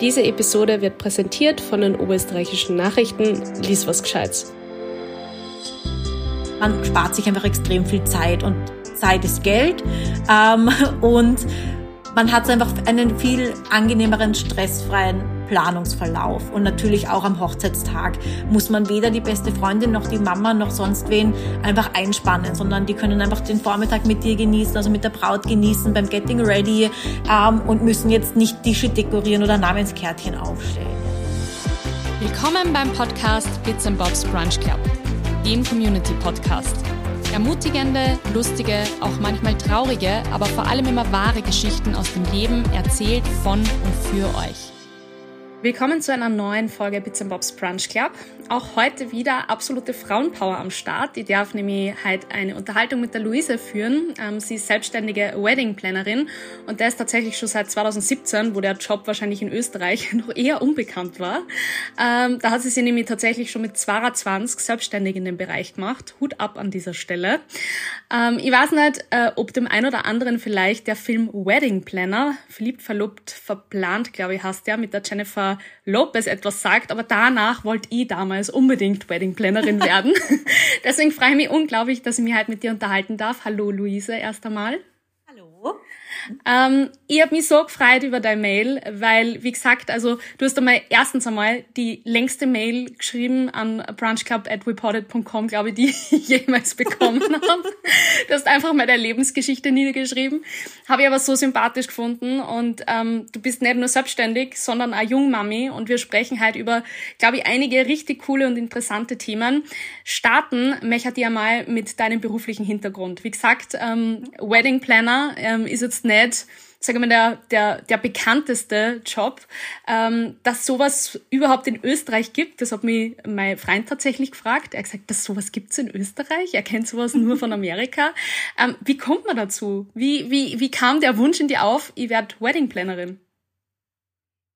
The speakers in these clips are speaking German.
Diese Episode wird präsentiert von den oberösterreichischen Nachrichten. Lies was Gescheites. Man spart sich einfach extrem viel Zeit und Zeit ist Geld. Ähm, und man hat einfach einen viel angenehmeren, stressfreien Planungsverlauf. Und natürlich auch am Hochzeitstag muss man weder die beste Freundin noch die Mama noch sonst wen einfach einspannen, sondern die können einfach den Vormittag mit dir genießen, also mit der Braut genießen beim Getting Ready ähm, und müssen jetzt nicht Tische dekorieren oder Namenskärtchen aufstellen. Willkommen beim Podcast Bits Bobs Brunch Club, dem Community Podcast. Ermutigende, lustige, auch manchmal traurige, aber vor allem immer wahre Geschichten aus dem Leben erzählt von und für euch. Willkommen zu einer neuen Folge Bits Bobs Brunch Club. Auch heute wieder absolute Frauenpower am Start. Ich darf nämlich heute eine Unterhaltung mit der Luise führen. Ähm, sie ist selbstständige Wedding Plannerin und der ist tatsächlich schon seit 2017, wo der Job wahrscheinlich in Österreich noch eher unbekannt war. Ähm, da hat sie sich nämlich tatsächlich schon mit 22 selbstständig in dem Bereich gemacht. Hut ab an dieser Stelle. Ähm, ich weiß nicht, äh, ob dem ein oder anderen vielleicht der Film Wedding Planner, verliebt, verlobt, verplant, glaube ich, heißt der, mit der Jennifer Lopez etwas sagt, aber danach wollte ich damals unbedingt Wedding Plannerin werden. Deswegen freue ich mich unglaublich, dass ich mich heute mit dir unterhalten darf. Hallo Luise, erst einmal. Hallo. Ähm, ich habe mich so gefreut über deine Mail, weil, wie gesagt, also du hast einmal erstens einmal die längste Mail geschrieben an brunchclub.reported.com, glaube ich, die ich jemals bekommen habe. Du hast einfach mal deine Lebensgeschichte niedergeschrieben. Habe ich aber so sympathisch gefunden und ähm, du bist nicht nur selbstständig, sondern auch Jungmami und wir sprechen halt über, glaube ich, einige richtig coole und interessante Themen. Starten möchte ich einmal mit deinem beruflichen Hintergrund. Wie gesagt, ähm, Wedding Planner ähm, ist jetzt nicht, sagen wir mal, der, der, der bekannteste Job, ähm, dass sowas überhaupt in Österreich gibt. Das hat mich mein Freund tatsächlich gefragt. Er hat gesagt, dass sowas gibt's in Österreich. Er kennt sowas nur von Amerika. Ähm, wie kommt man dazu? Wie, wie, wie kam der Wunsch in dir auf, ich werde Wedding Plannerin?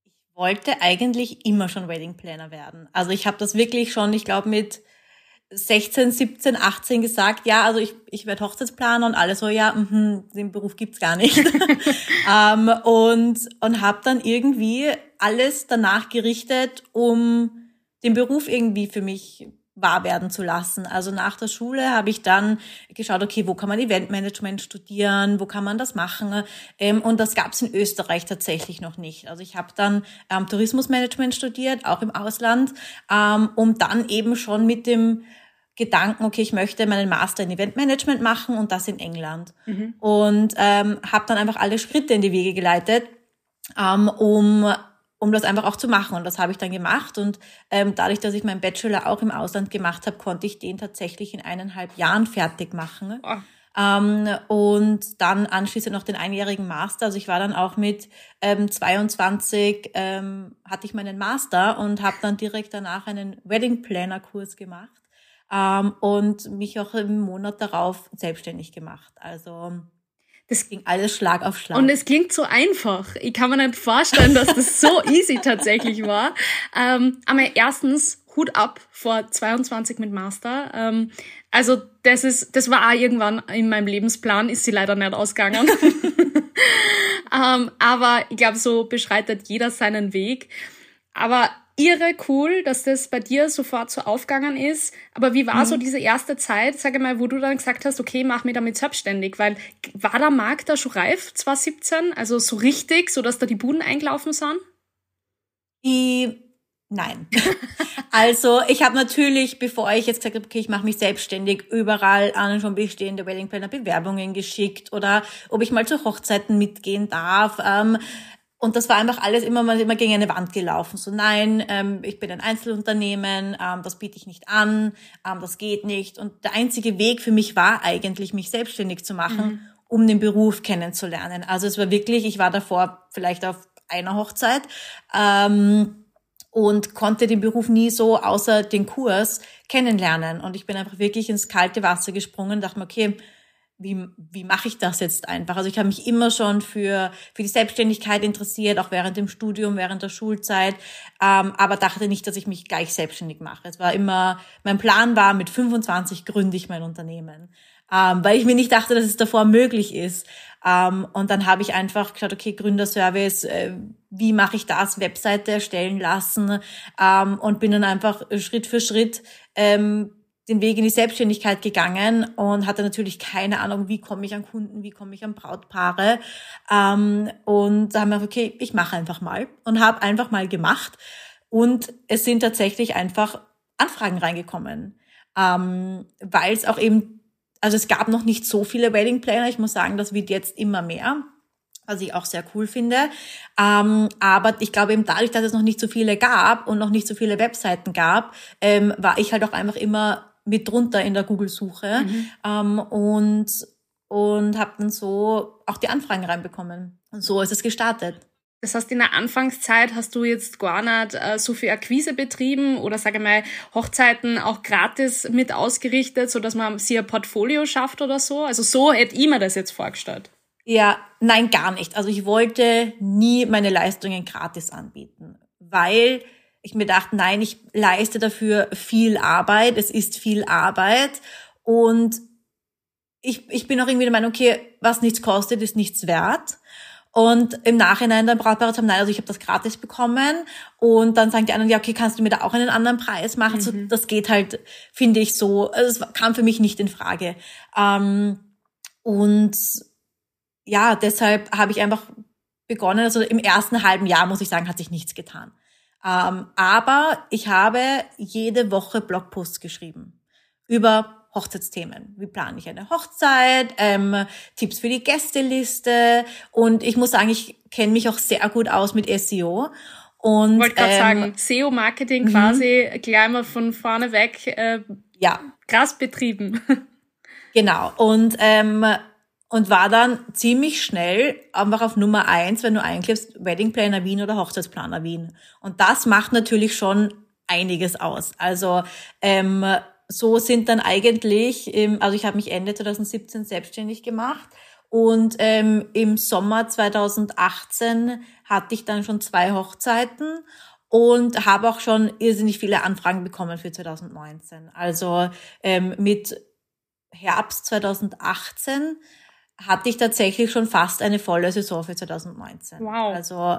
Ich wollte eigentlich immer schon Wedding Planner werden. Also ich habe das wirklich schon, ich glaube, mit 16, 17, 18 gesagt, ja, also ich, ich werde Hochzeitsplaner und alle so, ja, mh, den Beruf gibt's gar nicht. ähm, und und habe dann irgendwie alles danach gerichtet, um den Beruf irgendwie für mich wahr werden zu lassen. Also nach der Schule habe ich dann geschaut, okay, wo kann man Eventmanagement studieren, wo kann man das machen? Ähm, und das gab es in Österreich tatsächlich noch nicht. Also ich habe dann ähm, Tourismusmanagement studiert, auch im Ausland, ähm, um dann eben schon mit dem Gedanken, okay, ich möchte meinen Master in Eventmanagement machen und das in England. Mhm. Und ähm, habe dann einfach alle Schritte in die Wege geleitet, ähm, um um das einfach auch zu machen. Und das habe ich dann gemacht. Und ähm, dadurch, dass ich meinen Bachelor auch im Ausland gemacht habe, konnte ich den tatsächlich in eineinhalb Jahren fertig machen. Oh. Ähm, und dann anschließend noch den einjährigen Master. Also ich war dann auch mit ähm, 22, ähm, hatte ich meinen Master und habe dann direkt danach einen Wedding Planner Kurs gemacht ähm, und mich auch im Monat darauf selbstständig gemacht. Also das ging alles Schlag auf Schlag. Und es klingt so einfach. Ich kann mir nicht vorstellen, dass das so easy tatsächlich war. Ähm, aber erstens Hut ab vor 22 mit Master. Ähm, also das ist, das war auch irgendwann in meinem Lebensplan, ist sie leider nicht ausgegangen. ähm, aber ich glaube, so beschreitet jeder seinen Weg. Aber irre cool, dass das bei dir sofort so aufgegangen ist. Aber wie war mhm. so diese erste Zeit, sage mal, wo du dann gesagt hast, okay, mach mich damit selbstständig? Weil war der Markt da schon reif, 2017? Also so richtig, so dass da die Buden eingelaufen sind? Die Nein. also ich habe natürlich, bevor ich jetzt gesagt habe, okay, ich mache mich selbstständig, überall an schon bestehende Wedding Planner Bewerbungen geschickt oder ob ich mal zu Hochzeiten mitgehen darf. Ähm, und das war einfach alles immer mal immer gegen eine Wand gelaufen. So nein, ähm, ich bin ein Einzelunternehmen, ähm, das biete ich nicht an, ähm, das geht nicht. Und der einzige Weg für mich war eigentlich, mich selbstständig zu machen, mhm. um den Beruf kennenzulernen. Also es war wirklich, ich war davor vielleicht auf einer Hochzeit ähm, und konnte den Beruf nie so außer den Kurs kennenlernen. Und ich bin einfach wirklich ins kalte Wasser gesprungen, dachte mir, okay, wie, wie mache ich das jetzt einfach? Also ich habe mich immer schon für, für die Selbstständigkeit interessiert, auch während dem Studium, während der Schulzeit, ähm, aber dachte nicht, dass ich mich gleich selbstständig mache. Es war immer, mein Plan war, mit 25 gründe ich mein Unternehmen, ähm, weil ich mir nicht dachte, dass es davor möglich ist. Ähm, und dann habe ich einfach geschaut, okay, Gründerservice, äh, wie mache ich das, Webseite erstellen lassen ähm, und bin dann einfach Schritt für Schritt ähm, den Weg in die Selbstständigkeit gegangen und hatte natürlich keine Ahnung, wie komme ich an Kunden, wie komme ich an Brautpaare. Ähm, und da haben wir, okay, ich mache einfach mal und habe einfach mal gemacht. Und es sind tatsächlich einfach Anfragen reingekommen, ähm, weil es auch eben, also es gab noch nicht so viele Wedding Planner. Ich muss sagen, das wird jetzt immer mehr was ich auch sehr cool finde. Ähm, aber ich glaube eben dadurch, dass es noch nicht so viele gab und noch nicht so viele Webseiten gab, ähm, war ich halt auch einfach immer mit drunter in der Google-Suche mhm. ähm, und und habe dann so auch die Anfragen reinbekommen. Und so ist es gestartet. Das heißt, in der Anfangszeit hast du jetzt gar nicht äh, so viel Akquise betrieben oder sage mal Hochzeiten auch gratis mit ausgerichtet, so dass man sich ein Portfolio schafft oder so. Also so hätte ich mir das jetzt vorgestellt. Ja, nein, gar nicht. Also ich wollte nie meine Leistungen gratis anbieten, weil ich mir dachte, nein, ich leiste dafür viel Arbeit, es ist viel Arbeit und ich, ich bin auch irgendwie der Meinung, okay, was nichts kostet, ist nichts wert. Und im Nachhinein dann Brautpaare haben, nein, also ich habe das gratis bekommen. Und dann sagen die anderen, ja, okay, kannst du mir da auch einen anderen Preis machen? Mhm. So, das geht halt, finde ich so, also es kam für mich nicht in Frage. Ähm, und ja, deshalb habe ich einfach begonnen, also im ersten halben Jahr, muss ich sagen, hat sich nichts getan. Ähm, aber ich habe jede Woche Blogposts geschrieben über Hochzeitsthemen. Wie plane ich eine Hochzeit? Ähm, Tipps für die Gästeliste. Und ich muss sagen, ich kenne mich auch sehr gut aus mit SEO. Und wollte gerade ähm, sagen, SEO-Marketing quasi gleich mal von vorne weg. Äh, ja. Krass betrieben. Genau. Und ähm, und war dann ziemlich schnell einfach auf Nummer eins, wenn du einklippst, Wedding Planner Wien oder Hochzeitsplaner Wien. Und das macht natürlich schon einiges aus. Also ähm, so sind dann eigentlich, ähm, also ich habe mich Ende 2017 selbstständig gemacht und ähm, im Sommer 2018 hatte ich dann schon zwei Hochzeiten und habe auch schon irrsinnig viele Anfragen bekommen für 2019. Also ähm, mit Herbst 2018 hatte ich tatsächlich schon fast eine volle Saison für 2019. Wow. Also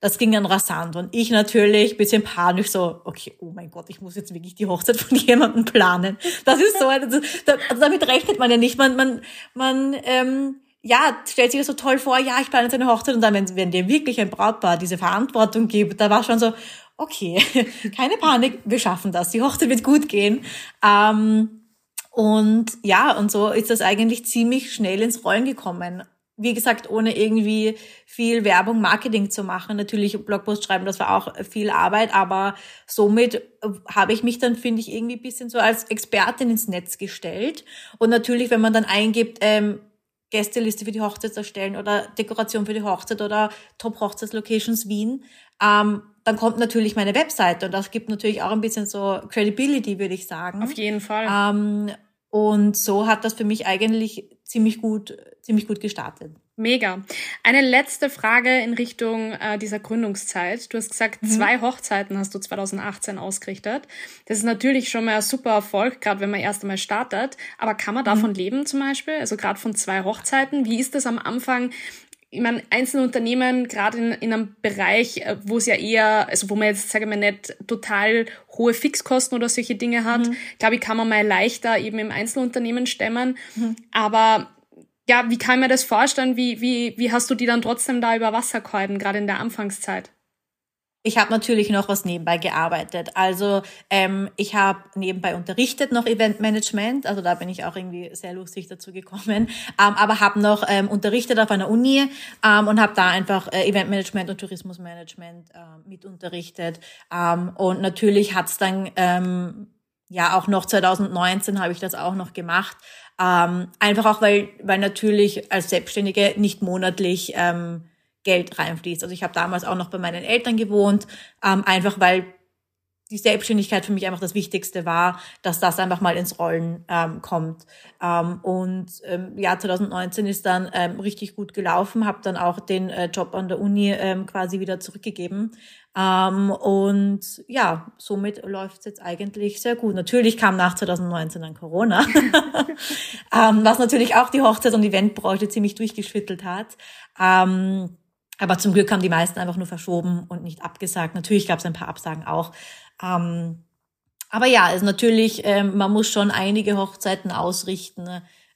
das ging dann rasant und ich natürlich bisschen panisch so, okay, oh mein Gott, ich muss jetzt wirklich die Hochzeit von jemandem planen. Das ist so, also, damit rechnet man ja nicht. Man, man, man, ähm, ja, stellt sich das so toll vor, ja, ich plane jetzt eine Hochzeit und dann, wenn, wenn dir wirklich ein Brautpaar diese Verantwortung gibt, da war schon so, okay, keine Panik, wir schaffen das, die Hochzeit wird gut gehen. Ähm, und ja, und so ist das eigentlich ziemlich schnell ins Rollen gekommen. Wie gesagt, ohne irgendwie viel Werbung, Marketing zu machen. Natürlich Blogpost schreiben, das war auch viel Arbeit, aber somit habe ich mich dann, finde ich, irgendwie bisschen so als Expertin ins Netz gestellt. Und natürlich, wenn man dann eingibt, ähm, Gästeliste für die Hochzeit erstellen oder Dekoration für die Hochzeit oder Top Hochzeitslocations Wien, ähm, dann kommt natürlich meine Webseite und das gibt natürlich auch ein bisschen so Credibility, würde ich sagen. Auf jeden Fall. Ähm, und so hat das für mich eigentlich ziemlich gut, ziemlich gut gestartet. Mega. Eine letzte Frage in Richtung äh, dieser Gründungszeit. Du hast gesagt, mhm. zwei Hochzeiten hast du 2018 ausgerichtet. Das ist natürlich schon mal ein super Erfolg, gerade wenn man erst einmal startet. Aber kann man davon mhm. leben zum Beispiel? Also gerade von zwei Hochzeiten. Wie ist das am Anfang? Ich meine, einzelne Unternehmen, gerade in, in einem Bereich, äh, wo es ja eher, also wo man jetzt, sage ich mal, nicht total hohe Fixkosten oder solche Dinge hat, mhm. glaube ich, kann man mal leichter eben im Einzelunternehmen stemmen. Mhm. Aber ja, wie kann man das vorstellen? Wie, wie, wie hast du die dann trotzdem da über Wasser gehalten, gerade in der Anfangszeit? Ich habe natürlich noch was nebenbei gearbeitet. Also ähm, ich habe nebenbei unterrichtet noch Eventmanagement, also da bin ich auch irgendwie sehr lustig dazu gekommen, ähm, aber habe noch ähm, unterrichtet auf einer Uni ähm, und habe da einfach äh, Eventmanagement und Tourismusmanagement äh, mit unterrichtet. Ähm, und natürlich hat's dann ähm, ja auch noch 2019 habe ich das auch noch gemacht. Ähm, einfach auch, weil, weil natürlich als Selbstständige nicht monatlich ähm, Geld reinfließt. Also ich habe damals auch noch bei meinen Eltern gewohnt, ähm, einfach weil die Selbstständigkeit für mich einfach das Wichtigste war, dass das einfach mal ins Rollen ähm, kommt. Ähm, und ähm, ja, 2019 ist dann ähm, richtig gut gelaufen, habe dann auch den äh, Job an der Uni ähm, quasi wieder zurückgegeben. Ähm, und ja, somit läuft es jetzt eigentlich sehr gut. Natürlich kam nach 2019 dann Corona, ähm, was natürlich auch die Hochzeit- und Eventbranche ziemlich durchgeschüttelt hat. Ähm, aber zum Glück haben die meisten einfach nur verschoben und nicht abgesagt. Natürlich gab es ein paar Absagen auch. Ähm, aber ja, also natürlich, ähm, man muss schon einige Hochzeiten ausrichten,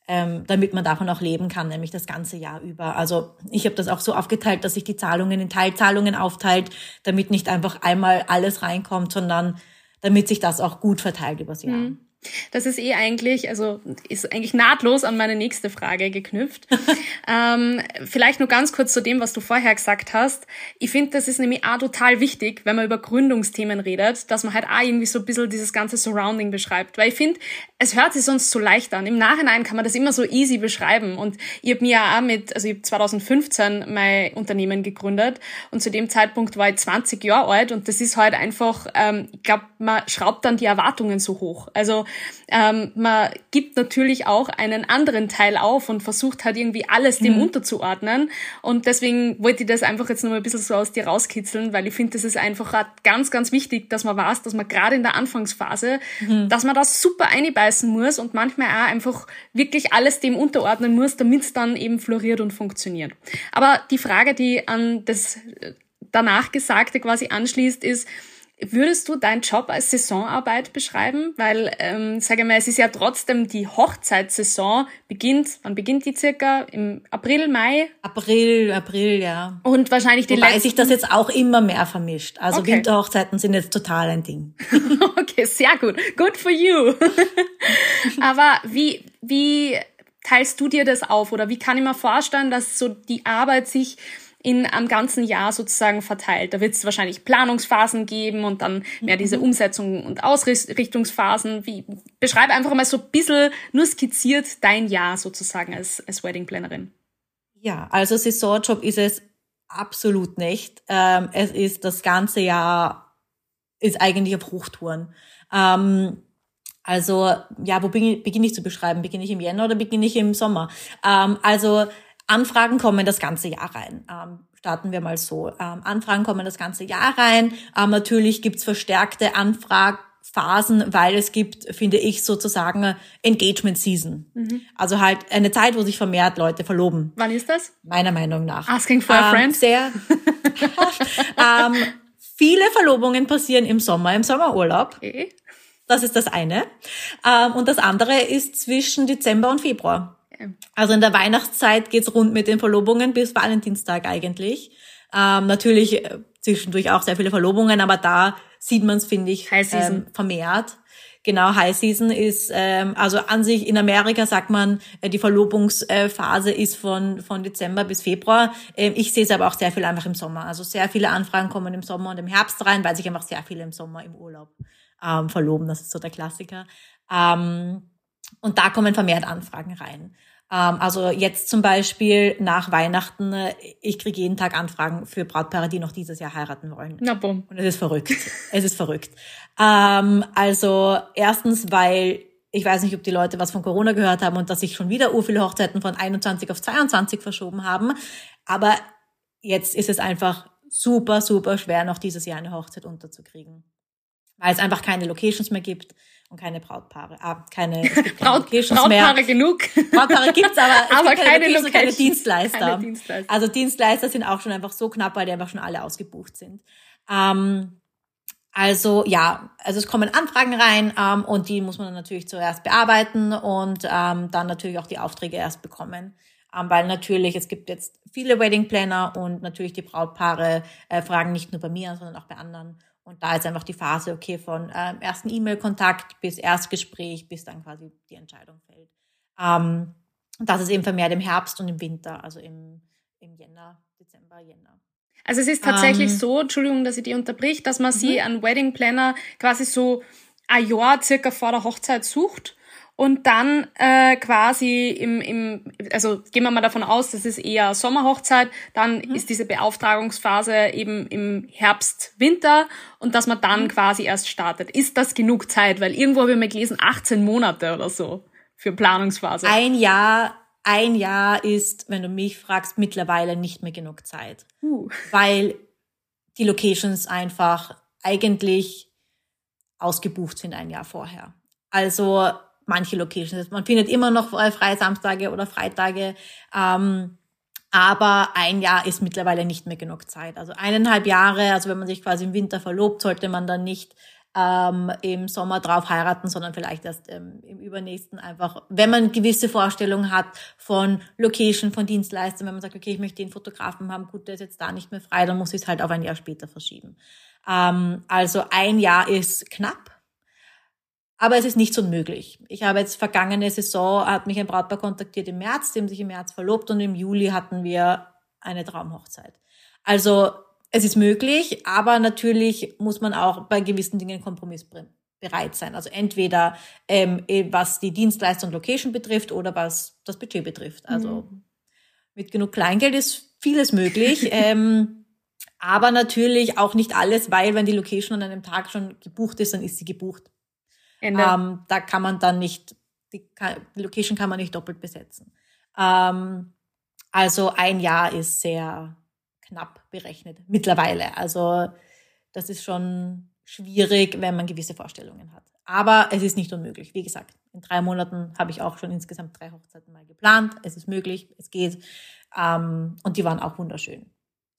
ähm, damit man davon auch leben kann, nämlich das ganze Jahr über. Also ich habe das auch so aufgeteilt, dass sich die Zahlungen in Teilzahlungen aufteilt, damit nicht einfach einmal alles reinkommt, sondern damit sich das auch gut verteilt übers Jahr. Mhm. Das ist eh eigentlich, also ist eigentlich nahtlos an meine nächste Frage geknüpft. ähm, vielleicht nur ganz kurz zu dem, was du vorher gesagt hast. Ich finde, das ist nämlich auch total wichtig, wenn man über Gründungsthemen redet, dass man halt auch irgendwie so ein bisschen dieses ganze Surrounding beschreibt. Weil ich finde, es hört sich sonst so leicht an. Im Nachhinein kann man das immer so easy beschreiben. Und ich habe mir ja auch mit, also ich habe 2015 mein Unternehmen gegründet und zu dem Zeitpunkt war ich 20 Jahre alt und das ist halt einfach, ähm, ich glaube, man schraubt dann die Erwartungen so hoch. Also ähm, man gibt natürlich auch einen anderen Teil auf und versucht halt irgendwie alles dem mhm. unterzuordnen. Und deswegen wollte ich das einfach jetzt noch mal ein bisschen so aus dir rauskitzeln, weil ich finde, das ist einfach ganz, ganz wichtig, dass man weiß, dass man gerade in der Anfangsphase, mhm. dass man das super einbeißen muss und manchmal auch einfach wirklich alles dem unterordnen muss, damit es dann eben floriert und funktioniert. Aber die Frage, die an das äh, danach Gesagte quasi anschließt, ist, Würdest du deinen Job als Saisonarbeit beschreiben? Weil, ähm, sage mal, es ist ja trotzdem die Hochzeitssaison beginnt. Wann beginnt die circa? Im April, Mai? April, April, ja. Und wahrscheinlich die Wobei letzten... sich das jetzt auch immer mehr vermischt. Also okay. Winterhochzeiten sind jetzt total ein Ding. okay, sehr gut. Good for you. Aber wie, wie teilst du dir das auf? Oder wie kann ich mir vorstellen, dass so die Arbeit sich in am ganzen Jahr sozusagen verteilt. Da wird es wahrscheinlich Planungsphasen geben und dann mehr diese mhm. Umsetzung und Ausrichtungsphasen. Wie, beschreibe einfach mal so ein bisschen nur skizziert dein Jahr sozusagen als, als Wedding Plannerin. Ja, also Saisonjob ist es absolut nicht. Ähm, es ist das ganze Jahr ist eigentlich auf Hochtouren. Ähm, also ja, wo beginne ich zu beschreiben? Beginne ich im Jänner oder beginne ich im Sommer? Ähm, also Anfragen kommen das ganze Jahr rein. Ähm, starten wir mal so. Ähm, Anfragen kommen das ganze Jahr rein. Ähm, natürlich gibt's verstärkte Anfragphasen, weil es gibt, finde ich, sozusagen Engagement Season. Mhm. Also halt eine Zeit, wo sich vermehrt Leute verloben. Wann ist das? Meiner Meinung nach. Asking for a ähm, friend? Sehr. ähm, viele Verlobungen passieren im Sommer, im Sommerurlaub. Okay. Das ist das eine. Ähm, und das andere ist zwischen Dezember und Februar. Also in der Weihnachtszeit geht's rund mit den Verlobungen bis Valentinstag eigentlich. Ähm, natürlich äh, zwischendurch auch sehr viele Verlobungen, aber da sieht man es, finde ich, ähm, vermehrt. Genau, High Season ist, ähm, also an sich in Amerika sagt man, äh, die Verlobungsphase ist von, von Dezember bis Februar. Ähm, ich sehe es aber auch sehr viel einfach im Sommer. Also sehr viele Anfragen kommen im Sommer und im Herbst rein, weil sich einfach sehr viele im Sommer im Urlaub ähm, verloben. Das ist so der Klassiker. Ähm, und da kommen vermehrt Anfragen rein. Ähm, also jetzt zum Beispiel nach Weihnachten, äh, ich kriege jeden Tag Anfragen für Brautpaare, die noch dieses Jahr heiraten wollen. Na bumm. Und es ist verrückt. es ist verrückt. Ähm, also erstens, weil ich weiß nicht, ob die Leute was von Corona gehört haben und dass sich schon wieder ur viele Hochzeiten von 21 auf 22 verschoben haben. Aber jetzt ist es einfach super, super schwer, noch dieses Jahr eine Hochzeit unterzukriegen. Weil es einfach keine Locations mehr gibt und keine Brautpaare. Ah, keine, Braut, keine Brautpaare mehr. genug. Brautpaare gibt's, aber, es aber gibt keine, keine, Location, keine Dienstleister. keine Dienstleister. Also Dienstleister sind auch schon einfach so knapp, weil die einfach schon alle ausgebucht sind. Ähm, also ja, also es kommen Anfragen rein ähm, und die muss man dann natürlich zuerst bearbeiten und ähm, dann natürlich auch die Aufträge erst bekommen. Ähm, weil natürlich, es gibt jetzt viele Wedding Planner und natürlich die Brautpaare äh, fragen nicht nur bei mir, sondern auch bei anderen. Und da ist einfach die Phase, okay, von ähm, ersten E-Mail-Kontakt bis Erstgespräch, bis dann quasi die Entscheidung fällt. Ähm, das ist eben vermehrt im Herbst und im Winter, also im, im Jänner, Dezember, Jänner. Also es ist tatsächlich ähm, so, Entschuldigung, dass ich die unterbricht, dass man mhm. sie an Wedding Planner quasi so ein Jahr circa vor der Hochzeit sucht und dann äh, quasi im, im, also gehen wir mal davon aus, das ist eher Sommerhochzeit, dann mhm. ist diese Beauftragungsphase eben im Herbst, Winter und dass man dann mhm. quasi erst startet. Ist das genug Zeit? Weil irgendwo habe ich mal gelesen, 18 Monate oder so für Planungsphase. Ein Jahr, ein Jahr ist, wenn du mich fragst, mittlerweile nicht mehr genug Zeit. Uh. Weil die Locations einfach eigentlich ausgebucht sind ein Jahr vorher. Also manche Locations. Man findet immer noch freie Samstage oder Freitage. Ähm, aber ein Jahr ist mittlerweile nicht mehr genug Zeit. Also eineinhalb Jahre, also wenn man sich quasi im Winter verlobt, sollte man dann nicht ähm, im Sommer drauf heiraten, sondern vielleicht erst ähm, im übernächsten einfach, wenn man gewisse Vorstellungen hat von Location, von Dienstleistern, wenn man sagt, okay, ich möchte den Fotografen haben, gut, der ist jetzt da nicht mehr frei, dann muss ich es halt auf ein Jahr später verschieben. Ähm, also ein Jahr ist knapp. Aber es ist nicht so unmöglich. Ich habe jetzt vergangene Saison, hat mich ein Brautpaar kontaktiert im März, die haben sich im März verlobt und im Juli hatten wir eine Traumhochzeit. Also es ist möglich, aber natürlich muss man auch bei gewissen Dingen kompromissbereit sein. Also entweder ähm, was die Dienstleistung Location betrifft oder was das Budget betrifft. Also mhm. mit genug Kleingeld ist vieles möglich. ähm, aber natürlich auch nicht alles, weil wenn die Location an einem Tag schon gebucht ist, dann ist sie gebucht. Ähm, da kann man dann nicht, die, die, Location kann man nicht doppelt besetzen. Ähm, also ein Jahr ist sehr knapp berechnet mittlerweile. Also das ist schon schwierig, wenn man gewisse Vorstellungen hat. Aber es ist nicht unmöglich. Wie gesagt, in drei Monaten habe ich auch schon insgesamt drei Hochzeiten mal geplant. Es ist möglich, es geht. Ähm, und die waren auch wunderschön.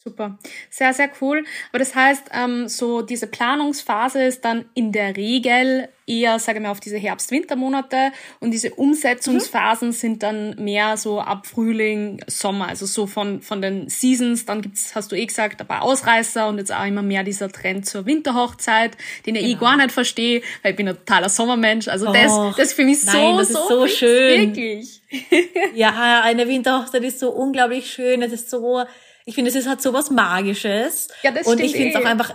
Super, sehr, sehr cool. Aber das heißt, ähm, so diese Planungsphase ist dann in der Regel eher, sage ich mal, auf diese Herbst-Wintermonate und diese Umsetzungsphasen mhm. sind dann mehr so ab Frühling, Sommer, also so von, von den Seasons. Dann gibt's, hast du eh gesagt, ein paar Ausreißer und jetzt auch immer mehr dieser Trend zur Winterhochzeit, den ich eh genau. gar nicht verstehe, weil ich bin ein totaler Sommermensch. Also das, oh, das ist für mich nein, so, das so, so schön. Wirklich. ja, eine Winterhochzeit ist so unglaublich schön. Es ist so, ich finde, es ist halt so was Magisches. Ja, das Und ich finde es auch eh. einfach,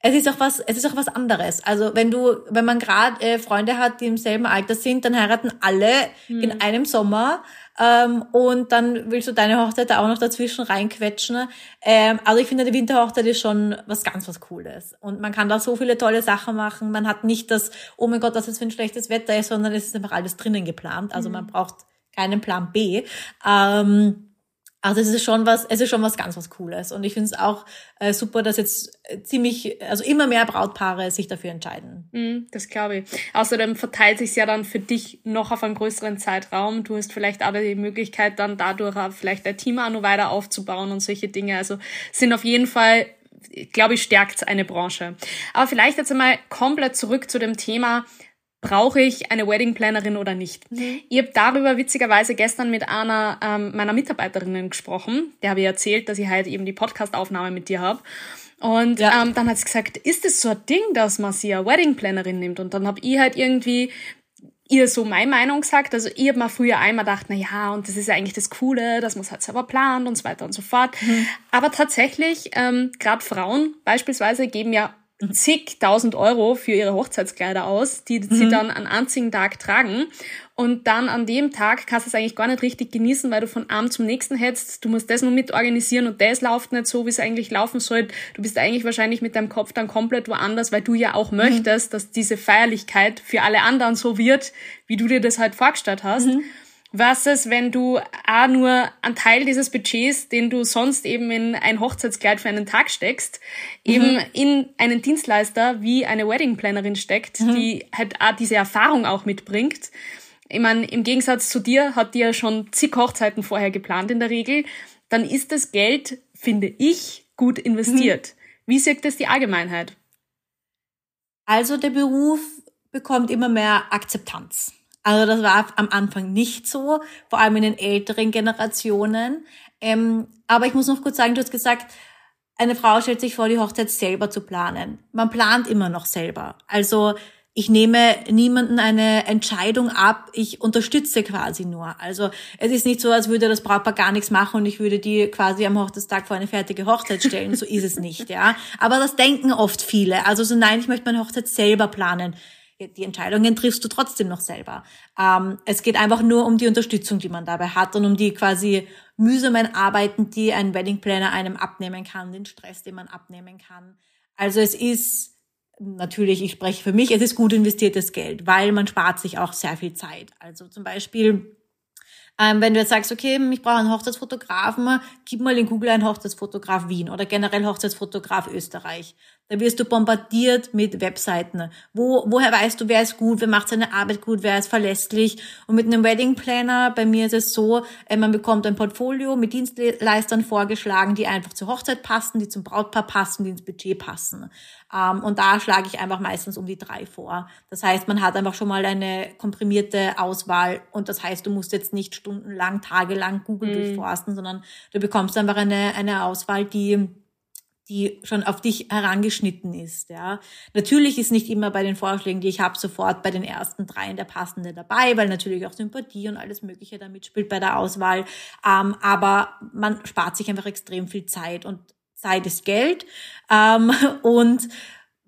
es ist auch was, es ist auch was anderes. Also wenn du, wenn man gerade äh, Freunde hat, die im selben Alter sind, dann heiraten alle hm. in einem Sommer ähm, und dann willst du deine Hochzeit da auch noch dazwischen reinquetschen. Ähm, also ich finde, die Winterhochzeit ist schon was ganz was Cooles und man kann da so viele tolle Sachen machen. Man hat nicht das, oh mein Gott, was es für ein schlechtes Wetter ist, sondern es ist einfach alles drinnen geplant. Also hm. man braucht keinen Plan B. Ähm, also es ist schon was, es ist schon was ganz was Cooles. Und ich finde es auch äh, super, dass jetzt ziemlich, also immer mehr Brautpaare sich dafür entscheiden. Mm, das glaube ich. Außerdem verteilt sich ja dann für dich noch auf einen größeren Zeitraum. Du hast vielleicht auch die Möglichkeit, dann dadurch auch vielleicht dein Team auch noch weiter aufzubauen und solche Dinge. Also sind auf jeden Fall, glaube ich, stärkt eine Branche. Aber vielleicht jetzt einmal komplett zurück zu dem Thema, brauche ich eine Wedding Plannerin oder nicht. Mhm. Ich habe darüber witzigerweise gestern mit einer ähm, meiner Mitarbeiterinnen gesprochen. Der habe ich erzählt, dass ich halt eben die Podcast-Aufnahme mit dir habe. Und ja. ähm, dann hat sie gesagt, ist es so ein Ding, dass man sie eine Wedding Plannerin nimmt? Und dann habe ich halt irgendwie ihr so meine Meinung gesagt. Also ich habe mir früher einmal gedacht, na ja, und das ist ja eigentlich das Coole, dass man es halt selber plant und so weiter und so fort. Mhm. Aber tatsächlich, ähm, gerade Frauen beispielsweise geben ja zigtausend Euro für ihre Hochzeitskleider aus, die mhm. sie dann an einzigen Tag tragen. Und dann an dem Tag kannst du es eigentlich gar nicht richtig genießen, weil du von einem zum nächsten hetzt. Du musst das nur mit organisieren und das läuft nicht so, wie es eigentlich laufen soll. Du bist eigentlich wahrscheinlich mit deinem Kopf dann komplett woanders, weil du ja auch mhm. möchtest, dass diese Feierlichkeit für alle anderen so wird, wie du dir das halt vorgestellt hast. Mhm versus wenn du auch nur einen Teil dieses Budgets, den du sonst eben in ein Hochzeitskleid für einen Tag steckst, mhm. eben in einen Dienstleister wie eine Wedding Plannerin steckt, mhm. die halt auch diese Erfahrung auch mitbringt. Ich meine, im Gegensatz zu dir hat die ja schon zig Hochzeiten vorher geplant in der Regel. Dann ist das Geld, finde ich, gut investiert. Mhm. Wie sieht das die Allgemeinheit? Also der Beruf bekommt immer mehr Akzeptanz. Also das war am Anfang nicht so, vor allem in den älteren Generationen. Ähm, aber ich muss noch kurz sagen, du hast gesagt, eine Frau stellt sich vor, die Hochzeit selber zu planen. Man plant immer noch selber. Also ich nehme niemanden eine Entscheidung ab, ich unterstütze quasi nur. Also es ist nicht so, als würde das Brautpaar gar nichts machen und ich würde die quasi am Hochzeitstag vor eine fertige Hochzeit stellen. So ist es nicht, ja. Aber das denken oft viele. Also so nein, ich möchte meine Hochzeit selber planen die Entscheidungen triffst du trotzdem noch selber. Ähm, es geht einfach nur um die Unterstützung, die man dabei hat und um die quasi mühsamen Arbeiten, die ein Wedding Planner einem abnehmen kann, den Stress, den man abnehmen kann. Also es ist natürlich, ich spreche für mich, es ist gut investiertes Geld, weil man spart sich auch sehr viel Zeit. Also zum Beispiel ähm, wenn du jetzt sagst, okay, ich brauche einen Hochzeitsfotografen, gib mal in Google einen Hochzeitsfotograf Wien oder generell Hochzeitsfotograf Österreich. Da wirst du bombardiert mit Webseiten. Wo, woher weißt du, wer ist gut, wer macht seine Arbeit gut, wer ist verlässlich? Und mit einem Wedding Planner, bei mir ist es so, äh, man bekommt ein Portfolio mit Dienstleistern vorgeschlagen, die einfach zur Hochzeit passen, die zum Brautpaar passen, die ins Budget passen. Ähm, und da schlage ich einfach meistens um die drei vor. Das heißt, man hat einfach schon mal eine komprimierte Auswahl und das heißt, du musst jetzt nicht stundenlang, tagelang Google mhm. durchforsten, sondern du bekommst einfach eine, eine Auswahl, die die schon auf dich herangeschnitten ist. Ja, natürlich ist nicht immer bei den Vorschlägen, die ich habe, sofort bei den ersten dreien der passende dabei, weil natürlich auch Sympathie und alles Mögliche da mitspielt bei der Auswahl. Ähm, aber man spart sich einfach extrem viel Zeit und Zeit ist Geld ähm, und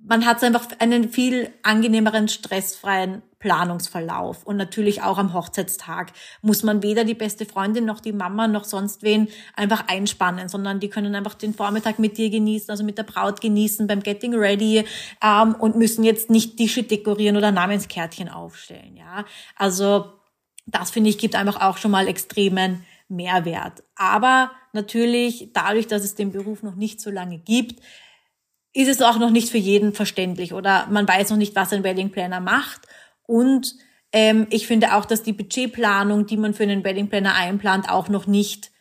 man hat einfach einen viel angenehmeren, stressfreien Planungsverlauf. Und natürlich auch am Hochzeitstag muss man weder die beste Freundin noch die Mama noch sonst wen einfach einspannen, sondern die können einfach den Vormittag mit dir genießen, also mit der Braut genießen beim Getting Ready ähm, und müssen jetzt nicht Tische dekorieren oder Namenskärtchen aufstellen. Ja, also das finde ich gibt einfach auch schon mal extremen Mehrwert. Aber natürlich dadurch, dass es den Beruf noch nicht so lange gibt, ist es auch noch nicht für jeden verständlich oder man weiß noch nicht, was ein Wedding Planner macht. Und ähm, ich finde auch, dass die Budgetplanung, die man für einen Wedding Planner einplant, auch noch nicht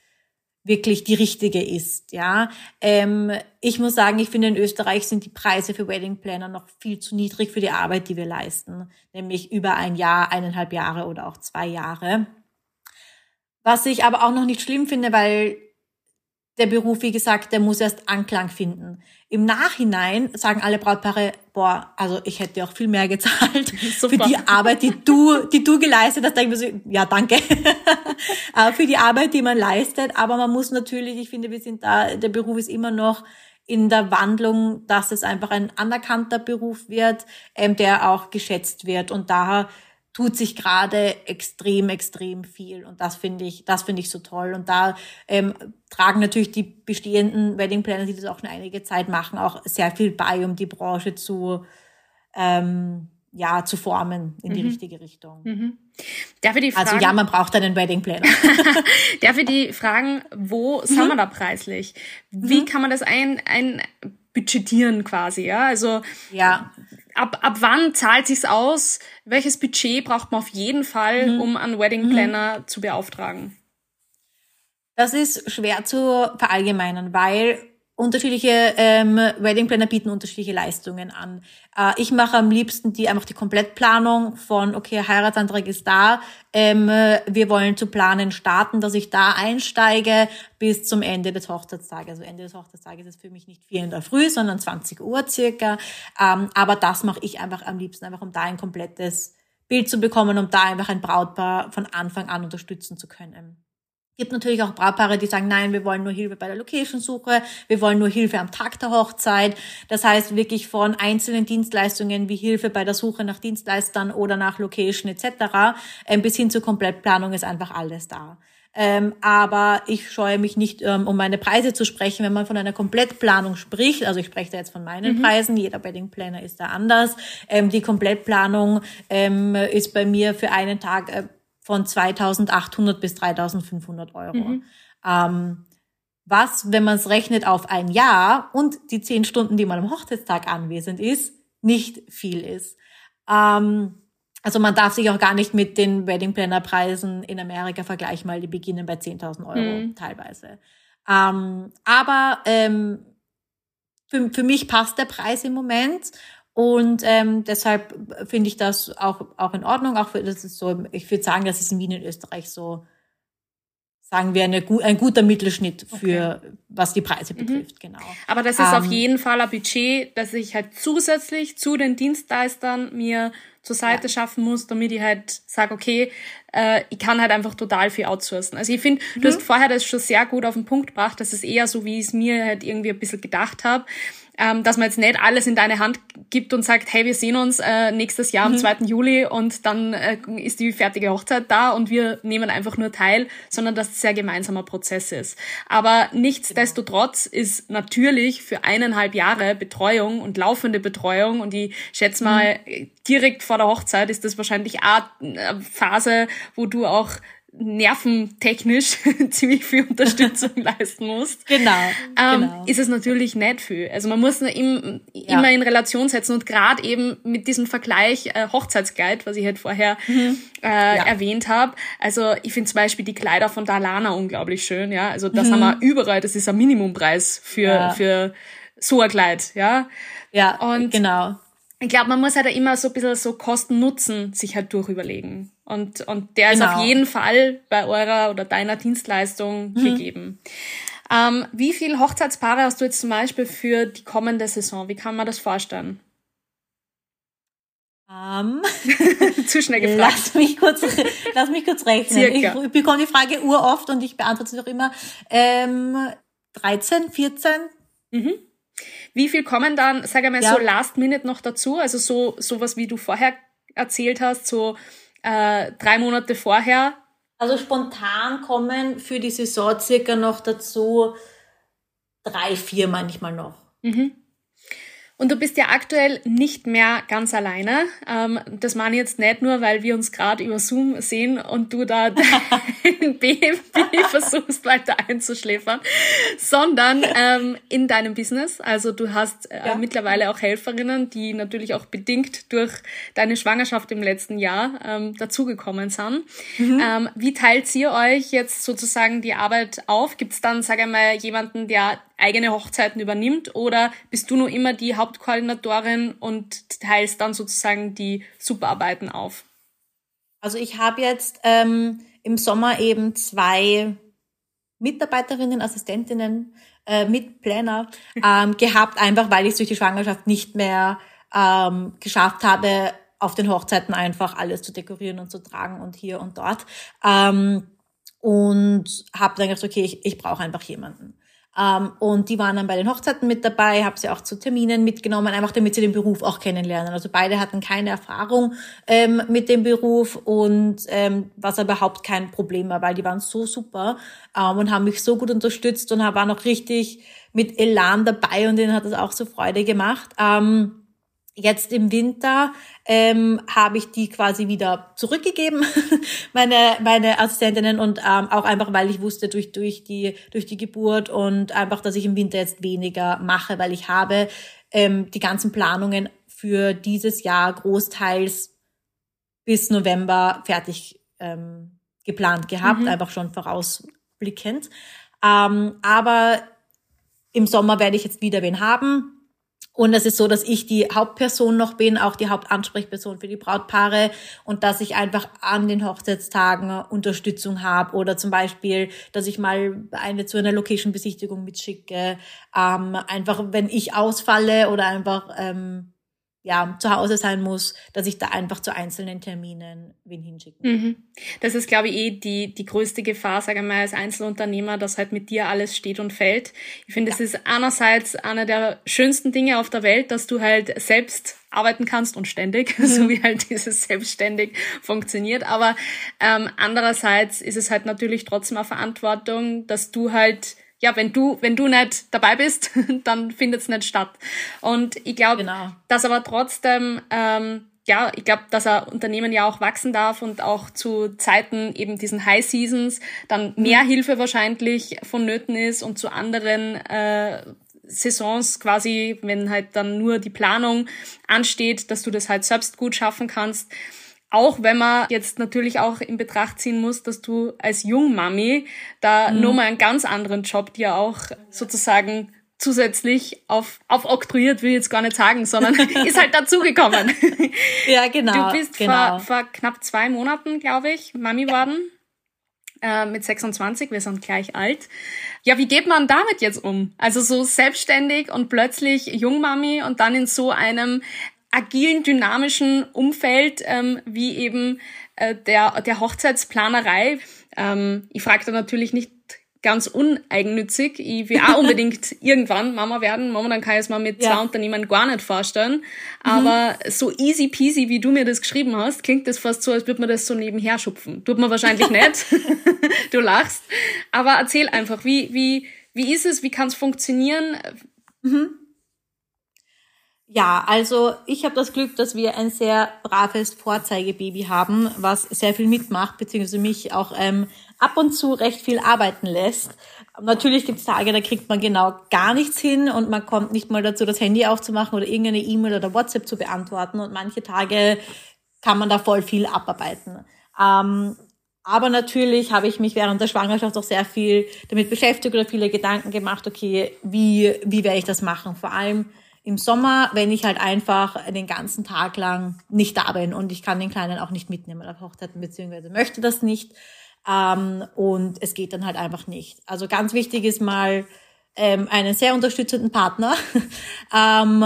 wirklich die richtige ist. Ja, ähm, ich muss sagen, ich finde in Österreich sind die Preise für Wedding Planner noch viel zu niedrig für die Arbeit, die wir leisten, nämlich über ein Jahr, eineinhalb Jahre oder auch zwei Jahre. Was ich aber auch noch nicht schlimm finde, weil der Beruf, wie gesagt, der muss erst Anklang finden. Im Nachhinein sagen alle Brautpaare, boah, also ich hätte auch viel mehr gezahlt für die Arbeit, die du, die du geleistet hast. Da ich mir so, ja, danke. für die Arbeit, die man leistet. Aber man muss natürlich, ich finde, wir sind da, der Beruf ist immer noch in der Wandlung, dass es einfach ein anerkannter Beruf wird, ähm, der auch geschätzt wird. Und daher tut sich gerade extrem, extrem viel. Und das finde ich, das finde ich so toll. Und da ähm, tragen natürlich die bestehenden Wedding Planner, die das auch schon einige Zeit machen, auch sehr viel bei, um die Branche zu, ähm, ja, zu formen in die mhm. richtige Richtung. Mhm. Darf ich die fragen, also ja, man braucht einen Wedding Planner. Darf ich die fragen, wo mhm. sind wir da preislich? Wie mhm. kann man das ein, ein budgetieren quasi, ja? Also ja ab, ab wann zahlt sich's aus? Welches Budget braucht man auf jeden Fall, mhm. um einen Wedding mhm. Planner mhm. zu beauftragen? Das ist schwer zu verallgemeinern, weil unterschiedliche ähm, Wedding Planner bieten unterschiedliche Leistungen an. Äh, ich mache am liebsten die einfach die Komplettplanung von okay Heiratsantrag ist da, ähm, wir wollen zu planen starten, dass ich da einsteige bis zum Ende des Hochzeitstages. Also Ende des Hochzeitstages ist für mich nicht vier in der Früh, sondern 20 Uhr circa. Ähm, aber das mache ich einfach am liebsten, einfach um da ein komplettes Bild zu bekommen, um da einfach ein Brautpaar von Anfang an unterstützen zu können gibt natürlich auch Brautpaare, die sagen, nein, wir wollen nur Hilfe bei der Location-Suche, wir wollen nur Hilfe am Tag der Hochzeit. Das heißt wirklich von einzelnen Dienstleistungen wie Hilfe bei der Suche nach Dienstleistern oder nach Location etc. Ähm, bis hin zur Komplettplanung ist einfach alles da. Ähm, aber ich scheue mich nicht, ähm, um meine Preise zu sprechen, wenn man von einer Komplettplanung spricht. Also ich spreche da jetzt von meinen mhm. Preisen. Jeder Wedding Planner ist da anders. Ähm, die Komplettplanung ähm, ist bei mir für einen Tag äh, von 2800 bis 3500 Euro. Mhm. Ähm, was, wenn man es rechnet auf ein Jahr und die zehn Stunden, die man am Hochzeitstag anwesend ist, nicht viel ist. Ähm, also man darf sich auch gar nicht mit den Wedding Planner Preisen in Amerika vergleichen, weil die beginnen bei 10.000 Euro mhm. teilweise. Ähm, aber ähm, für, für mich passt der Preis im Moment und ähm, deshalb finde ich das auch, auch in Ordnung. Auch für, das ist so, ich würde sagen, das ist in Wien in Österreich so, sagen wir, eine, ein guter Mittelschnitt für okay. was die Preise mhm. betrifft, genau. Aber das ist ähm, auf jeden Fall ein Budget, das ich halt zusätzlich zu den Dienstleistern mir zur Seite ja. schaffen muss, damit ich halt sage, okay, äh, ich kann halt einfach total viel outsourcen. Also ich finde, mhm. du hast vorher das schon sehr gut auf den Punkt gebracht, dass es eher so, wie ich es mir halt irgendwie ein bisschen gedacht habe ähm, dass man jetzt nicht alles in deine Hand gibt und sagt, hey, wir sehen uns äh, nächstes Jahr am mhm. 2. Juli und dann äh, ist die fertige Hochzeit da und wir nehmen einfach nur teil, sondern dass es sehr gemeinsamer Prozess ist. Aber nichtsdestotrotz ist natürlich für eineinhalb Jahre Betreuung und laufende Betreuung und ich schätze mal, mhm. direkt vor der Hochzeit ist das wahrscheinlich eine Phase, wo du auch nerventechnisch ziemlich viel Unterstützung leisten musst, genau, ähm, genau, ist es natürlich nicht viel. Also man muss im, ja. immer in Relation setzen und gerade eben mit diesem Vergleich äh, Hochzeitskleid, was ich halt vorher mhm. äh, ja. erwähnt habe. Also ich finde zum Beispiel die Kleider von Dalana unglaublich schön, ja. Also das mhm. haben wir überall, das ist ein Minimumpreis für, ja. für so ein Kleid, ja. Ja, und genau. Ich glaube, man muss halt immer so ein bisschen so Kosten-Nutzen sich halt durchüberlegen. Und, und der genau. ist auf jeden Fall bei eurer oder deiner Dienstleistung mhm. gegeben. Ähm, wie viele Hochzeitspaare hast du jetzt zum Beispiel für die kommende Saison? Wie kann man das vorstellen? Um, Zu schnell gefragt. Lass mich kurz, lass mich kurz rechnen. Ich, ich bekomme die Frage uroft und ich beantworte sie auch immer. Ähm, 13, 14? Mhm. Wie viel kommen dann, sag einmal, ja. so Last Minute noch dazu? Also so sowas, wie du vorher erzählt hast, so äh, drei Monate vorher? Also spontan kommen für die Saison circa noch dazu drei, vier manchmal noch. Mhm. Und du bist ja aktuell nicht mehr ganz alleine. Ähm, das meine ich jetzt nicht nur, weil wir uns gerade über Zoom sehen und du da dein Baby versuchst weiter einzuschläfern, sondern ähm, in deinem Business. Also du hast äh, ja. mittlerweile auch Helferinnen, die natürlich auch bedingt durch deine Schwangerschaft im letzten Jahr ähm, dazugekommen sind. Mhm. Wie teilt ihr euch jetzt sozusagen die Arbeit auf? Gibt es dann, sage ich mal, jemanden, der eigene Hochzeiten übernimmt oder bist du nur immer die Hauptkoordinatorin und teilst dann sozusagen die Superarbeiten auf? Also ich habe jetzt ähm, im Sommer eben zwei Mitarbeiterinnen, Assistentinnen, äh, Mitplanner ähm, gehabt, einfach weil ich es durch die Schwangerschaft nicht mehr ähm, geschafft habe, auf den Hochzeiten einfach alles zu dekorieren und zu tragen und hier und dort. Ähm, und habe dann gedacht, okay, ich, ich brauche einfach jemanden. Ähm, und die waren dann bei den Hochzeiten mit dabei, habe sie auch zu Terminen mitgenommen, einfach damit sie den Beruf auch kennenlernen. Also beide hatten keine Erfahrung ähm, mit dem Beruf und ähm, was überhaupt kein Problem war, weil die waren so super ähm, und haben mich so gut unterstützt und waren auch richtig mit Elan dabei und denen hat das auch so Freude gemacht. Ähm, Jetzt im Winter ähm, habe ich die quasi wieder zurückgegeben, meine meine Assistentinnen und ähm, auch einfach, weil ich wusste durch durch die durch die Geburt und einfach, dass ich im Winter jetzt weniger mache, weil ich habe ähm, die ganzen Planungen für dieses Jahr großteils bis November fertig ähm, geplant gehabt, mhm. einfach schon vorausblickend. Ähm, aber im Sommer werde ich jetzt wieder wen haben und es ist so, dass ich die Hauptperson noch bin, auch die Hauptansprechperson für die Brautpaare und dass ich einfach an den Hochzeitstagen Unterstützung habe oder zum Beispiel, dass ich mal eine zu einer Location-Besichtigung mitschicke. Ähm, einfach, wenn ich ausfalle oder einfach ähm, ja, zu Hause sein muss, dass ich da einfach zu einzelnen Terminen wen hinschicken mhm. Das ist, glaube ich, eh die, die größte Gefahr, sage ich mal, als Einzelunternehmer, dass halt mit dir alles steht und fällt. Ich finde, es ja. ist einerseits einer der schönsten Dinge auf der Welt, dass du halt selbst arbeiten kannst und ständig, mhm. so wie halt dieses selbstständig funktioniert. Aber ähm, andererseits ist es halt natürlich trotzdem eine Verantwortung, dass du halt ja, wenn du, wenn du nicht dabei bist, dann findet es nicht statt. Und ich glaube, genau. dass aber trotzdem, ähm, ja, ich glaube, dass ein Unternehmen ja auch wachsen darf und auch zu Zeiten eben diesen High Seasons dann mehr mhm. Hilfe wahrscheinlich vonnöten ist und zu anderen äh, Saisons quasi, wenn halt dann nur die Planung ansteht, dass du das halt selbst gut schaffen kannst. Auch wenn man jetzt natürlich auch in Betracht ziehen muss, dass du als Jungmami da mhm. nochmal einen ganz anderen Job dir auch sozusagen zusätzlich auf, aufoktroyiert, will ich jetzt gar nicht sagen, sondern ist halt dazugekommen. Ja, genau. Du bist genau. Vor, vor knapp zwei Monaten, glaube ich, Mami ja. worden. Äh, mit 26, wir sind gleich alt. Ja, wie geht man damit jetzt um? Also so selbstständig und plötzlich Jungmami und dann in so einem agilen, dynamischen Umfeld, ähm, wie eben äh, der, der Hochzeitsplanerei. Ähm, ich frage da natürlich nicht ganz uneigennützig. Ich will auch unbedingt irgendwann Mama werden. Momentan kann ich es mir mit ja. zwei Unternehmen gar nicht vorstellen. Aber mhm. so easy peasy, wie du mir das geschrieben hast, klingt das fast so, als würde man das so nebenher schupfen. Tut man wahrscheinlich nicht. du lachst. Aber erzähl einfach, wie, wie, wie ist es? Wie kann es funktionieren? Mhm. Ja, also ich habe das Glück, dass wir ein sehr braves Vorzeigebaby haben, was sehr viel mitmacht, beziehungsweise mich auch ähm, ab und zu recht viel arbeiten lässt. Natürlich gibt es Tage, da kriegt man genau gar nichts hin und man kommt nicht mal dazu, das Handy aufzumachen oder irgendeine E-Mail oder WhatsApp zu beantworten. Und manche Tage kann man da voll viel abarbeiten. Ähm, aber natürlich habe ich mich während der Schwangerschaft auch sehr viel damit beschäftigt oder viele Gedanken gemacht, okay, wie, wie werde ich das machen? Vor allem im Sommer, wenn ich halt einfach den ganzen Tag lang nicht da bin und ich kann den Kleinen auch nicht mitnehmen auf Hochzeiten, beziehungsweise möchte das nicht. Ähm, und es geht dann halt einfach nicht. Also ganz wichtig ist mal ähm, einen sehr unterstützenden Partner, ähm,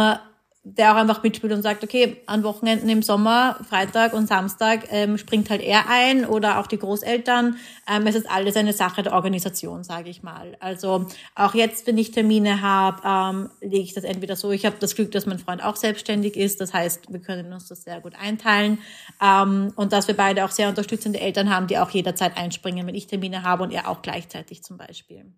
der auch einfach mitspielt und sagt, okay, an Wochenenden im Sommer, Freitag und Samstag ähm, springt halt er ein oder auch die Großeltern. Ähm, es ist alles eine Sache der Organisation, sage ich mal. Also auch jetzt, wenn ich Termine habe, ähm, lege ich das entweder so. Ich habe das Glück, dass mein Freund auch selbstständig ist. Das heißt, wir können uns das sehr gut einteilen. Ähm, und dass wir beide auch sehr unterstützende Eltern haben, die auch jederzeit einspringen, wenn ich Termine habe und er auch gleichzeitig zum Beispiel.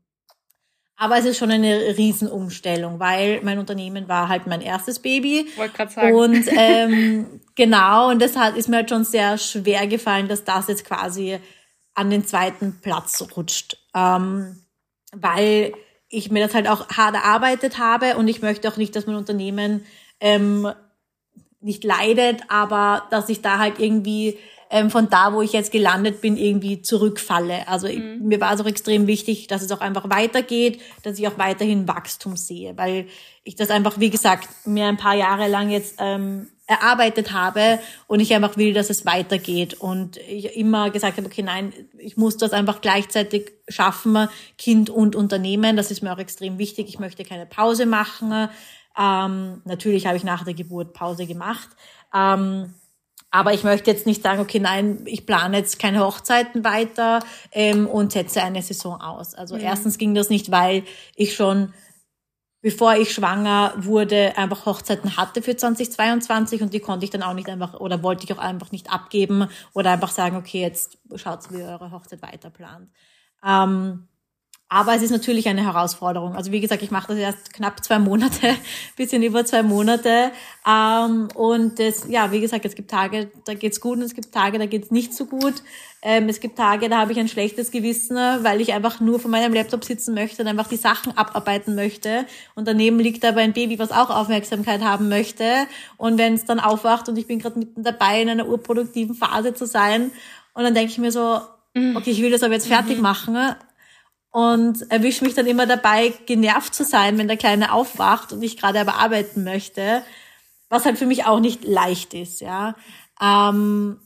Aber es ist schon eine Riesenumstellung, weil mein Unternehmen war halt mein erstes Baby. Wollte gerade sagen. Und ähm, genau, und deshalb ist mir halt schon sehr schwer gefallen, dass das jetzt quasi an den zweiten Platz rutscht. Ähm, weil ich mir das halt auch hart erarbeitet habe und ich möchte auch nicht, dass mein Unternehmen ähm, nicht leidet, aber dass ich da halt irgendwie ähm, von da, wo ich jetzt gelandet bin, irgendwie zurückfalle. Also mhm. mir war es auch extrem wichtig, dass es auch einfach weitergeht, dass ich auch weiterhin Wachstum sehe, weil ich das einfach, wie gesagt, mir ein paar Jahre lang jetzt ähm, erarbeitet habe und ich einfach will, dass es weitergeht und ich immer gesagt habe, okay, nein, ich muss das einfach gleichzeitig schaffen, Kind und Unternehmen, das ist mir auch extrem wichtig. Ich möchte keine Pause machen. Ähm, natürlich habe ich nach der Geburt Pause gemacht. Ähm, aber ich möchte jetzt nicht sagen, okay, nein, ich plane jetzt keine Hochzeiten weiter ähm, und setze eine Saison aus. Also mhm. erstens ging das nicht, weil ich schon, bevor ich schwanger wurde, einfach Hochzeiten hatte für 2022 und die konnte ich dann auch nicht einfach oder wollte ich auch einfach nicht abgeben oder einfach sagen, okay, jetzt schaut, wie ihr eure Hochzeit weiter plant. Ähm, aber es ist natürlich eine Herausforderung. Also wie gesagt, ich mache das erst knapp zwei Monate, bisschen über zwei Monate. Ähm, und das, ja, wie gesagt, es gibt Tage, da geht's gut und es gibt Tage, da geht's nicht so gut. Ähm, es gibt Tage, da habe ich ein schlechtes Gewissen, weil ich einfach nur vor meinem Laptop sitzen möchte und einfach die Sachen abarbeiten möchte. Und daneben liegt aber ein Baby, was auch Aufmerksamkeit haben möchte. Und wenn es dann aufwacht und ich bin gerade mitten dabei, in einer urproduktiven Phase zu sein, und dann denke ich mir so, mhm. okay, ich will das aber jetzt fertig mhm. machen und erwische mich dann immer dabei, genervt zu sein, wenn der Kleine aufwacht und ich gerade aber arbeiten möchte, was halt für mich auch nicht leicht ist, ja. Ähm,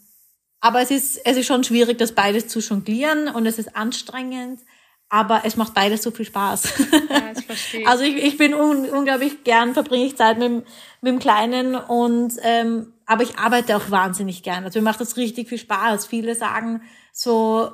aber es ist, es ist schon schwierig, das beides zu jonglieren und es ist anstrengend, aber es macht beides so viel Spaß. Ja, ich verstehe. Also ich, ich bin un, unglaublich gern, verbringe ich Zeit mit, mit dem Kleinen und ähm, aber ich arbeite auch wahnsinnig gern. Also mir macht das richtig viel Spaß. Viele sagen so,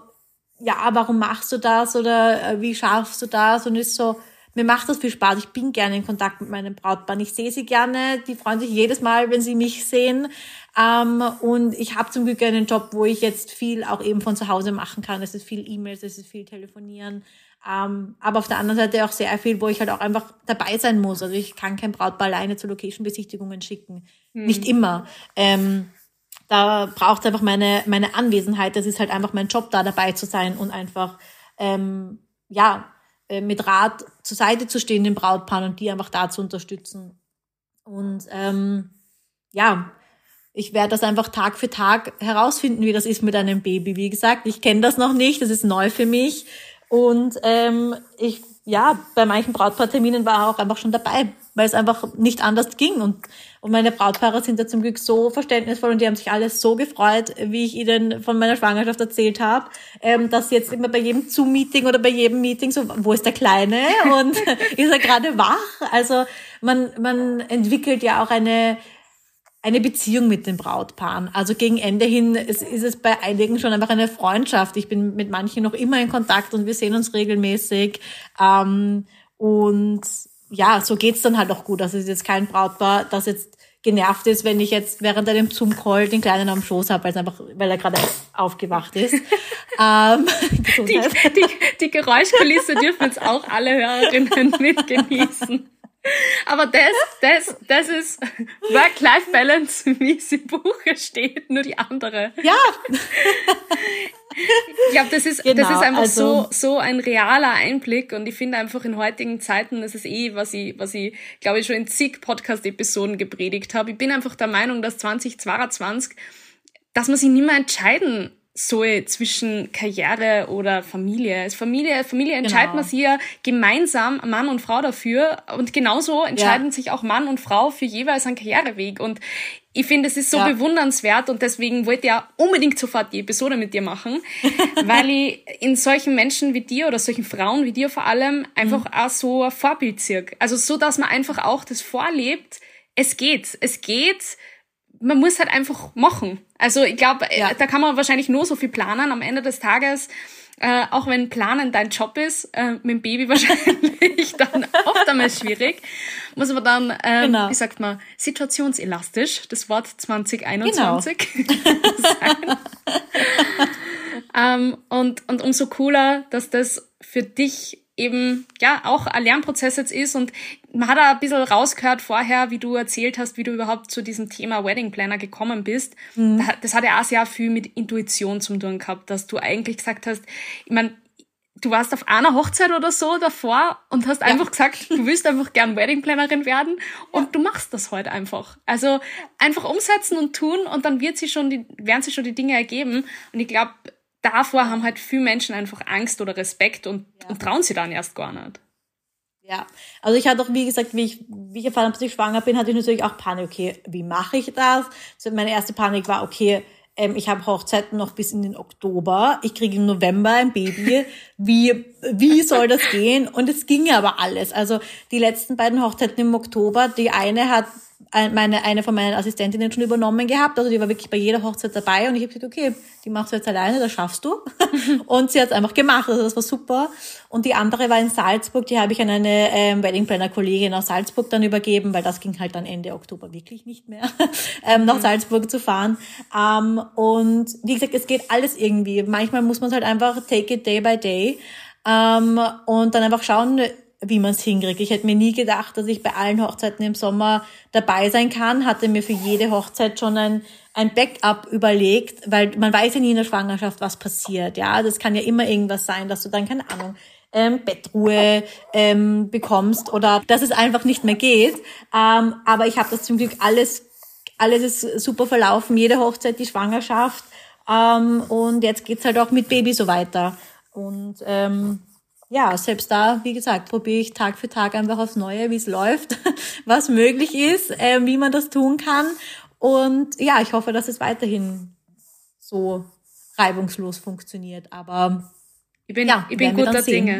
ja, warum machst du das oder äh, wie schaffst du das? Und ist so, mir macht das viel Spaß. Ich bin gerne in Kontakt mit meinem Brautpaar. Ich sehe sie gerne. Die freuen sich jedes Mal, wenn sie mich sehen. Ähm, und ich habe zum Glück einen Job, wo ich jetzt viel auch eben von zu Hause machen kann. Es ist viel E-Mails, es ist viel Telefonieren. Ähm, aber auf der anderen Seite auch sehr viel, wo ich halt auch einfach dabei sein muss. Also ich kann kein Brautpaar alleine zu Location-Besichtigungen schicken. Hm. Nicht immer. Ähm, da braucht es einfach meine, meine Anwesenheit. Das ist halt einfach mein Job, da dabei zu sein und einfach, ähm, ja, äh, mit Rat zur Seite zu stehen, den Brautpaaren und die einfach da zu unterstützen. Und ähm, ja, ich werde das einfach Tag für Tag herausfinden, wie das ist mit einem Baby. Wie gesagt, ich kenne das noch nicht, das ist neu für mich. Und ähm, ich, ja, bei manchen Brautpaarterminen war auch einfach schon dabei, weil es einfach nicht anders ging. Und, und meine Brautpaare sind da zum Glück so verständnisvoll und die haben sich alles so gefreut, wie ich ihnen von meiner Schwangerschaft erzählt habe, ähm, dass jetzt immer bei jedem Zoom-Meeting oder bei jedem Meeting so, wo ist der Kleine und ist er gerade wach? Also man, man entwickelt ja auch eine eine Beziehung mit den Brautpaaren. Also gegen Ende hin ist, ist es bei einigen schon einfach eine Freundschaft. Ich bin mit manchen noch immer in Kontakt und wir sehen uns regelmäßig. Ähm, und ja, so geht's dann halt auch gut. Also es ist jetzt kein Brautpaar, das jetzt genervt ist, wenn ich jetzt während einem Zoom-Call den Kleinen am Schoß habe, weil, einfach, weil er gerade aufgewacht ist. ähm, die, die, die Geräuschkulisse dürfen jetzt auch alle Hörerinnen mitgenießen. Aber das, das, das ist Work-Life-Balance, wie es im Buche steht, nur die andere. Ja. ich glaube, das ist, genau, das ist einfach also, so, so ein realer Einblick und ich finde einfach in heutigen Zeiten, das ist eh, was ich, was ich, glaube ich, schon in zig Podcast-Episoden gepredigt habe. Ich bin einfach der Meinung, dass 2022, dass man sich nicht mehr entscheiden so zwischen Karriere oder Familie. Als Familie, Familie entscheidet genau. man sich ja gemeinsam, Mann und Frau dafür. Und genauso entscheiden ja. sich auch Mann und Frau für jeweils einen Karriereweg. Und ich finde, es ist so ja. bewundernswert und deswegen wollte ich ja unbedingt sofort die Episode mit dir machen, weil ich in solchen Menschen wie dir oder solchen Frauen wie dir vor allem einfach mhm. auch so ein Vorbild sehe. Also so, dass man einfach auch das vorlebt, es geht, es geht, man muss halt einfach machen. Also ich glaube, äh, ja. da kann man wahrscheinlich nur so viel planen. Am Ende des Tages, äh, auch wenn Planen dein Job ist, äh, mit dem Baby wahrscheinlich dann oft einmal schwierig, muss man dann, ähm, genau. wie sagt man, situationselastisch, das Wort 2021 genau. sein. ähm, und, und umso cooler, dass das für dich eben ja auch ein Lernprozess jetzt ist und man hat ein bisschen rausgehört vorher, wie du erzählt hast, wie du überhaupt zu diesem Thema Wedding Planner gekommen bist. Mhm. Das hat ja auch sehr viel mit Intuition zum tun gehabt, dass du eigentlich gesagt hast, ich meine, du warst auf einer Hochzeit oder so davor und hast ja. einfach gesagt, du willst einfach gern Wedding Plannerin werden und ja. du machst das heute einfach. Also einfach umsetzen und tun und dann wird sie schon die, werden sich schon die Dinge ergeben. Und ich glaube, davor haben halt viele Menschen einfach Angst oder Respekt und, ja. und trauen sie dann erst gar nicht. Ja, also ich hatte auch, wie gesagt, wie ich, wie ich erfahren habe, dass ich schwanger bin, hatte ich natürlich auch Panik. Okay, wie mache ich das? So meine erste Panik war, okay, ähm, ich habe Hochzeiten noch bis in den Oktober. Ich kriege im November ein Baby. Wie, wie soll das gehen? Und es ging aber alles. Also die letzten beiden Hochzeiten im Oktober, die eine hat meine, eine von meinen Assistentinnen schon übernommen gehabt. Also die war wirklich bei jeder Hochzeit dabei und ich habe gesagt, okay, die machst du jetzt alleine, das schaffst du. und sie hat es einfach gemacht, also das war super. Und die andere war in Salzburg, die habe ich an eine ähm, Wedding Planner Kollegin aus Salzburg dann übergeben, weil das ging halt dann Ende Oktober wirklich nicht mehr, ähm, nach mhm. Salzburg zu fahren. Ähm, und wie gesagt, es geht alles irgendwie. Manchmal muss man es halt einfach take it day by day. Ähm, und dann einfach schauen, wie man es hinkriegt. Ich hätte mir nie gedacht, dass ich bei allen Hochzeiten im Sommer dabei sein kann, hatte mir für jede Hochzeit schon ein, ein Backup überlegt, weil man weiß ja nie in der Schwangerschaft, was passiert. Ja, das kann ja immer irgendwas sein, dass du dann, keine Ahnung, ähm, Bettruhe ähm, bekommst oder dass es einfach nicht mehr geht. Ähm, aber ich habe das zum Glück alles, alles ist super verlaufen, jede Hochzeit, die Schwangerschaft. Ähm, und jetzt geht's halt auch mit Baby so weiter. Und ähm, ja, selbst da, wie gesagt, probiere ich Tag für Tag einfach aufs Neue, wie es läuft, was möglich ist, äh, wie man das tun kann. Und ja, ich hoffe, dass es weiterhin so reibungslos funktioniert. Aber ich bin, ja, ich bin guter Dinge.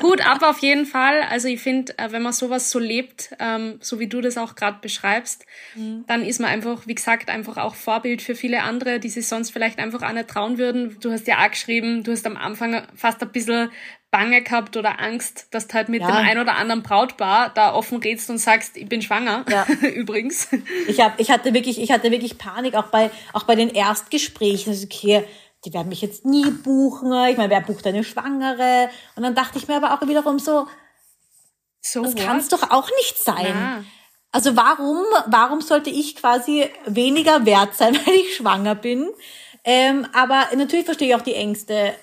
Hut ab auf jeden Fall. Also ich finde, äh, wenn man sowas so lebt, ähm, so wie du das auch gerade beschreibst, mhm. dann ist man einfach, wie gesagt, einfach auch Vorbild für viele andere, die sich sonst vielleicht einfach auch nicht trauen würden. Du hast ja auch geschrieben, du hast am Anfang fast ein bisschen Bange gehabt oder Angst, dass du halt mit ja. dem ein oder anderen Brautpaar da offen redst und sagst, ich bin schwanger. Ja. Übrigens. Ich hab, ich hatte wirklich, ich hatte wirklich Panik, auch bei, auch bei den Erstgesprächen. Also, okay, die werden mich jetzt nie buchen. Ich meine, wer bucht eine Schwangere? Und dann dachte ich mir aber auch wiederum so, so das kann es doch auch nicht sein. Na. Also warum, warum sollte ich quasi weniger wert sein, weil ich schwanger bin? Ähm, aber natürlich verstehe ich auch die Ängste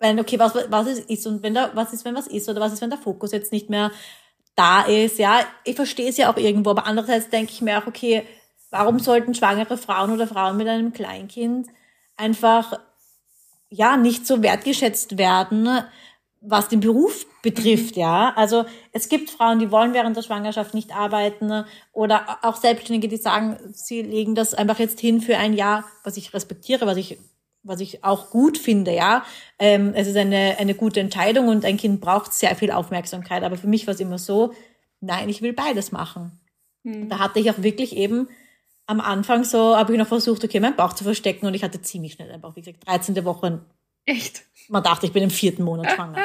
wenn, okay, was, was ist, ist und wenn da, was ist, wenn was ist oder was ist, wenn der Fokus jetzt nicht mehr da ist, ja, ich verstehe es ja auch irgendwo, aber andererseits denke ich mir auch, okay, warum sollten schwangere Frauen oder Frauen mit einem Kleinkind einfach, ja, nicht so wertgeschätzt werden, was den Beruf betrifft, ja. Also es gibt Frauen, die wollen während der Schwangerschaft nicht arbeiten oder auch Selbstständige, die sagen, sie legen das einfach jetzt hin für ein Jahr, was ich respektiere, was ich was ich auch gut finde, ja. Ähm, es ist eine, eine gute Entscheidung und ein Kind braucht sehr viel Aufmerksamkeit. Aber für mich war es immer so, nein, ich will beides machen. Mhm. Da hatte ich auch wirklich eben am Anfang so, habe ich noch versucht, okay, meinen Bauch zu verstecken und ich hatte ziemlich schnell einen Bauch. Wie gesagt, 13. Woche. Echt? Man dachte, ich bin im vierten Monat schwanger.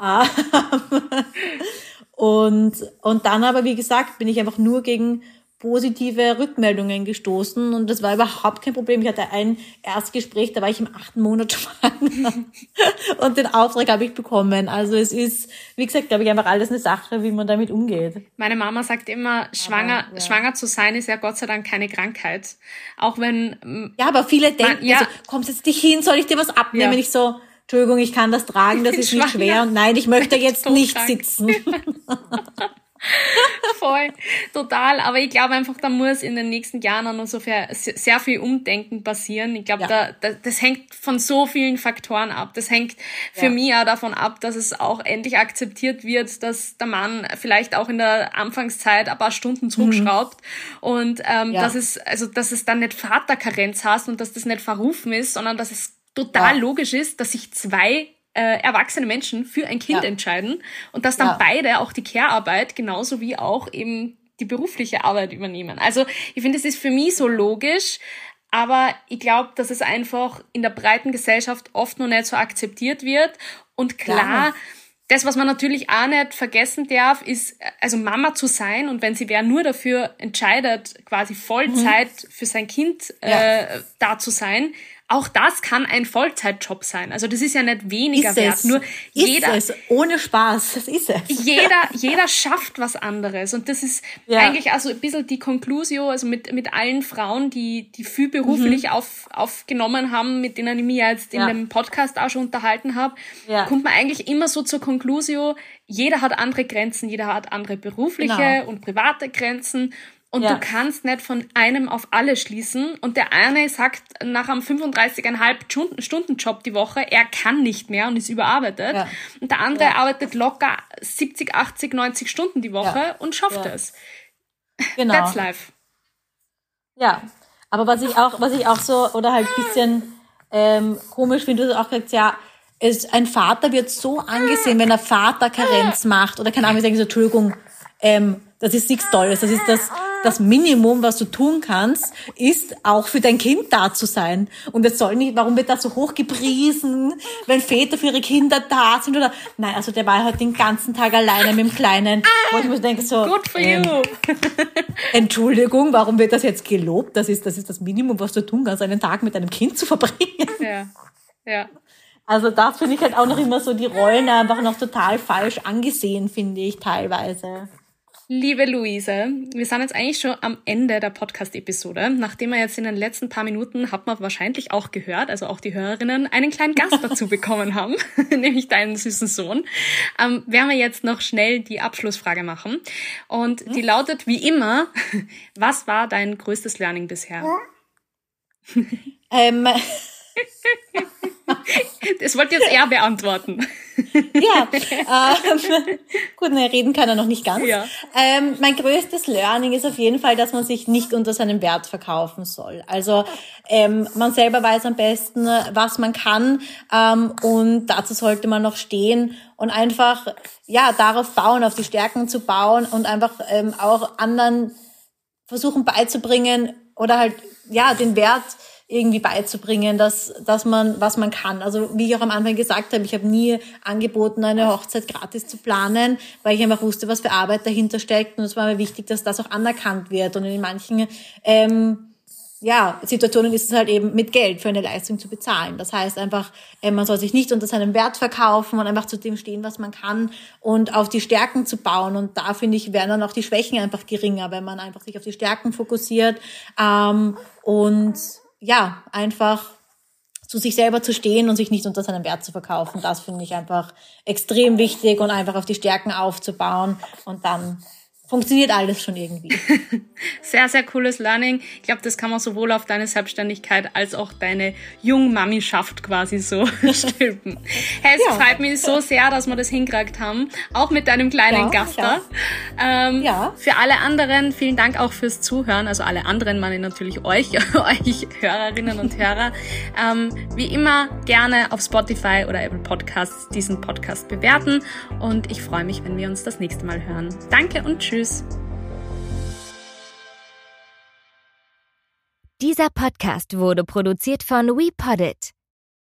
Ah. und, und dann aber, wie gesagt, bin ich einfach nur gegen positive Rückmeldungen gestoßen und das war überhaupt kein Problem. Ich hatte ein Erstgespräch, da war ich im achten Monat schwanger und den Auftrag habe ich bekommen. Also es ist, wie gesagt, glaube ich, einfach alles eine Sache, wie man damit umgeht. Meine Mama sagt immer, schwanger, aber, ja. schwanger zu sein ist ja Gott sei Dank keine Krankheit. Auch wenn... Mm, ja, aber viele denken, man, ja, also, kommst jetzt dich hin, soll ich dir was abnehmen? Ja. Ich so, Entschuldigung, ich kann das tragen, das ist nicht schwer und nein, ich möchte jetzt nicht sitzen. Voll, total. Aber ich glaube einfach, da muss in den nächsten Jahren auch noch so viel, sehr viel Umdenken passieren. Ich glaube, ja. da, da, das hängt von so vielen Faktoren ab. Das hängt für ja. mich auch davon ab, dass es auch endlich akzeptiert wird, dass der Mann vielleicht auch in der Anfangszeit ein paar Stunden zurückschraubt mhm. und ähm, ja. dass es also dass es dann nicht Vaterkarenz hast und dass das nicht verrufen ist, sondern dass es total logisch ist, dass sich zwei äh, erwachsene Menschen für ein Kind ja. entscheiden und dass dann ja. beide auch die Care-Arbeit genauso wie auch eben die berufliche Arbeit übernehmen. Also ich finde, es ist für mich so logisch, aber ich glaube, dass es einfach in der breiten Gesellschaft oft noch nicht so akzeptiert wird. Und klar, ja. das, was man natürlich auch nicht vergessen darf, ist, also Mama zu sein und wenn sie wer nur dafür entscheidet, quasi Vollzeit mhm. für sein Kind äh, da zu sein, auch das kann ein Vollzeitjob sein. Also das ist ja nicht weniger ist wert. Es. Nur ist jeder, es. ohne Spaß, das ist es. Jeder, jeder schafft was anderes. Und das ist ja. eigentlich also ein bisschen die Conclusio, also mit, mit allen Frauen, die, die viel beruflich mhm. auf, aufgenommen haben, mit denen ich mich jetzt in ja. dem Podcast auch schon unterhalten habe, ja. kommt man eigentlich immer so zur Conclusio, jeder hat andere Grenzen, jeder hat andere berufliche genau. und private Grenzen. Und ja. du kannst nicht von einem auf alle schließen. Und der eine sagt nach einem 35,5 Stunden Job die Woche, er kann nicht mehr und ist überarbeitet. Ja. Und der andere ja. arbeitet locker 70, 80, 90 Stunden die Woche und schafft es. Genau. That's life. Ja. Aber was ich auch, was ich auch so, oder halt bisschen ähm, komisch finde, du auch gesagt, ja, ist, ein Vater wird so angesehen, wenn er Vaterkarenz macht oder keine Ahnung, ich sage so, Entschuldigung, ähm, das ist nichts Tolles. Das ist das, das Minimum, was du tun kannst, ist auch für dein Kind da zu sein. Und es soll nicht, warum wird das so hoch gepriesen, wenn Väter für ihre Kinder da sind oder, nein, also der war halt den ganzen Tag alleine mit dem Kleinen. Wo ich mir denke so, Good for ähm, you. Entschuldigung, warum wird das jetzt gelobt? Das ist, das ist das Minimum, was du tun kannst, einen Tag mit deinem Kind zu verbringen. Ja, ja. Also das finde ich halt auch noch immer so die Rollen einfach noch total falsch angesehen, finde ich teilweise. Liebe Luise, wir sind jetzt eigentlich schon am Ende der Podcast-Episode. Nachdem wir jetzt in den letzten paar Minuten, hat man wahrscheinlich auch gehört, also auch die Hörerinnen, einen kleinen Gast dazu bekommen haben, nämlich deinen süßen Sohn, ähm, werden wir jetzt noch schnell die Abschlussfrage machen. Und die lautet wie immer, was war dein größtes Learning bisher? ähm, das wollte jetzt eher beantworten. Ja, ähm, gut, ne, reden kann er noch nicht ganz. Ja. Ähm, mein größtes Learning ist auf jeden Fall, dass man sich nicht unter seinem Wert verkaufen soll. Also ähm, man selber weiß am besten, was man kann ähm, und dazu sollte man noch stehen und einfach ja darauf bauen, auf die Stärken zu bauen und einfach ähm, auch anderen versuchen beizubringen oder halt ja den Wert irgendwie beizubringen, dass, dass man, was man kann. Also wie ich auch am Anfang gesagt habe, ich habe nie angeboten, eine Hochzeit gratis zu planen, weil ich einfach wusste, was für Arbeit dahinter steckt. Und es war mir wichtig, dass das auch anerkannt wird. Und in manchen ähm, ja, Situationen ist es halt eben mit Geld für eine Leistung zu bezahlen. Das heißt einfach, äh, man soll sich nicht unter seinem Wert verkaufen und einfach zu dem stehen, was man kann und auf die Stärken zu bauen. Und da finde ich, werden dann auch die Schwächen einfach geringer, wenn man einfach sich auf die Stärken fokussiert ähm, und ja, einfach zu sich selber zu stehen und sich nicht unter seinem Wert zu verkaufen. Das finde ich einfach extrem wichtig und einfach auf die Stärken aufzubauen und dann funktioniert alles schon irgendwie. Sehr, sehr cooles Learning. Ich glaube, das kann man sowohl auf deine Selbstständigkeit als auch deine Jungmamischaft quasi so stülpen. Hey, es ja. freut mich so sehr, dass wir das hingekriegt haben. Auch mit deinem kleinen ja, Gast da. Ja. Ähm, ja. Für alle anderen, vielen Dank auch fürs Zuhören. Also alle anderen meine ich natürlich euch, euch Hörerinnen und Hörer. Ähm, wie immer gerne auf Spotify oder Apple Podcasts diesen Podcast bewerten. Und ich freue mich, wenn wir uns das nächste Mal hören. Danke und tschüss. Tschüss. Dieser Podcast wurde produziert von WePoddit.